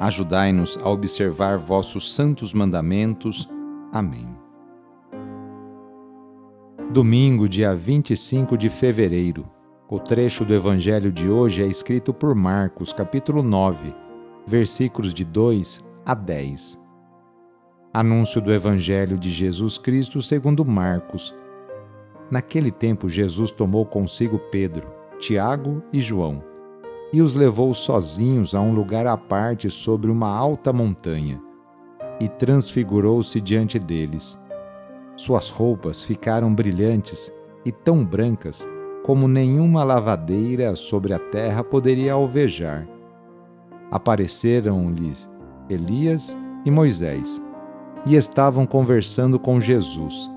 Ajudai-nos a observar vossos santos mandamentos. Amém. Domingo, dia 25 de fevereiro. O trecho do evangelho de hoje é escrito por Marcos, capítulo 9, versículos de 2 a 10. Anúncio do evangelho de Jesus Cristo segundo Marcos. Naquele tempo Jesus tomou consigo Pedro, Tiago e João e os levou sozinhos a um lugar à parte sobre uma alta montanha, e transfigurou-se diante deles. Suas roupas ficaram brilhantes e tão brancas como nenhuma lavadeira sobre a terra poderia alvejar. Apareceram-lhes Elias e Moisés, e estavam conversando com Jesus.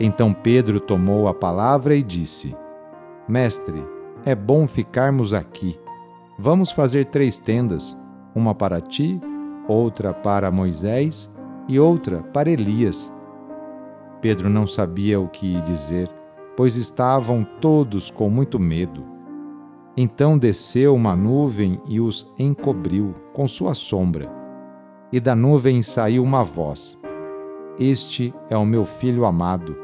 Então Pedro tomou a palavra e disse: Mestre, é bom ficarmos aqui. Vamos fazer três tendas: uma para ti, outra para Moisés e outra para Elias. Pedro não sabia o que dizer, pois estavam todos com muito medo. Então desceu uma nuvem e os encobriu com sua sombra. E da nuvem saiu uma voz: Este é o meu filho amado.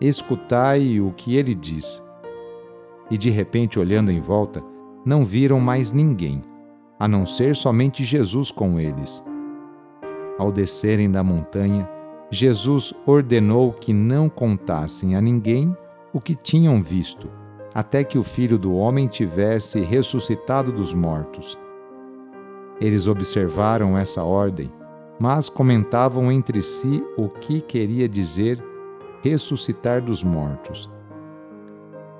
Escutai o que ele diz e de repente, olhando em volta, não viram mais ninguém, a não ser somente Jesus com eles. Ao descerem da montanha, Jesus ordenou que não contassem a ninguém o que tinham visto, até que o filho do homem tivesse ressuscitado dos mortos. Eles observaram essa ordem, mas comentavam entre si o que queria dizer ressuscitar dos mortos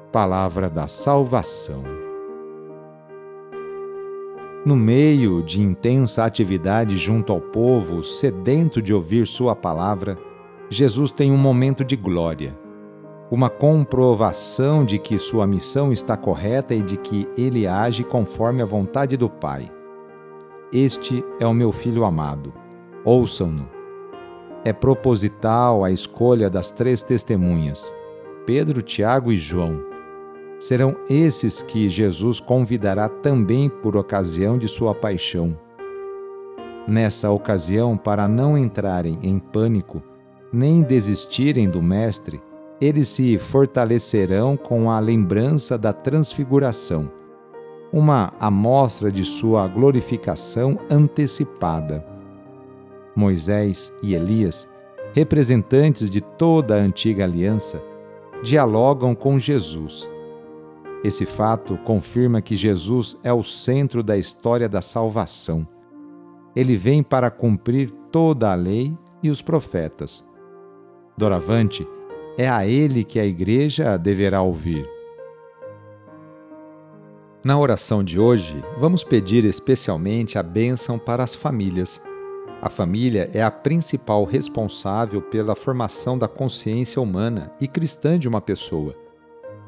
palavra da salvação. No meio de intensa atividade junto ao povo, sedento de ouvir Sua palavra, Jesus tem um momento de glória, uma comprovação de que sua missão está correta e de que ele age conforme a vontade do Pai. Este é o meu filho amado. Ouçam-no. É proposital a escolha das três testemunhas, Pedro, Tiago e João serão esses que Jesus convidará também por ocasião de sua paixão. Nessa ocasião, para não entrarem em pânico, nem desistirem do Mestre, eles se fortalecerão com a lembrança da transfiguração, uma amostra de sua glorificação antecipada. Moisés e Elias, representantes de toda a antiga aliança, dialogam com Jesus esse fato confirma que Jesus é o centro da história da salvação. Ele vem para cumprir toda a lei e os profetas. Doravante, é a ele que a igreja deverá ouvir. Na oração de hoje, vamos pedir especialmente a bênção para as famílias. A família é a principal responsável pela formação da consciência humana e cristã de uma pessoa.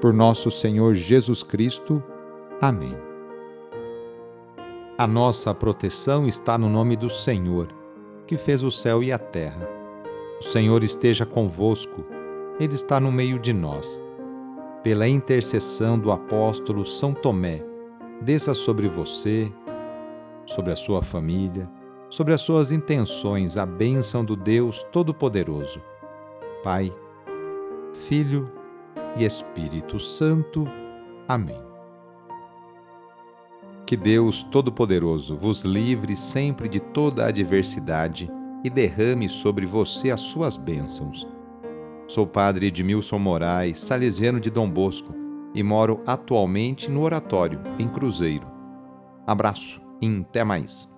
Por nosso Senhor Jesus Cristo. Amém. A nossa proteção está no nome do Senhor, que fez o céu e a terra. O Senhor esteja convosco, Ele está no meio de nós. Pela intercessão do apóstolo São Tomé, desça sobre você, sobre a sua família, sobre as suas intenções a bênção do Deus Todo-Poderoso. Pai, Filho e Espírito Santo. Amém. Que Deus Todo-Poderoso vos livre sempre de toda adversidade e derrame sobre você as suas bênçãos. Sou padre Edmilson Moraes, salesiano de Dom Bosco, e moro atualmente no Oratório, em Cruzeiro. Abraço e até mais.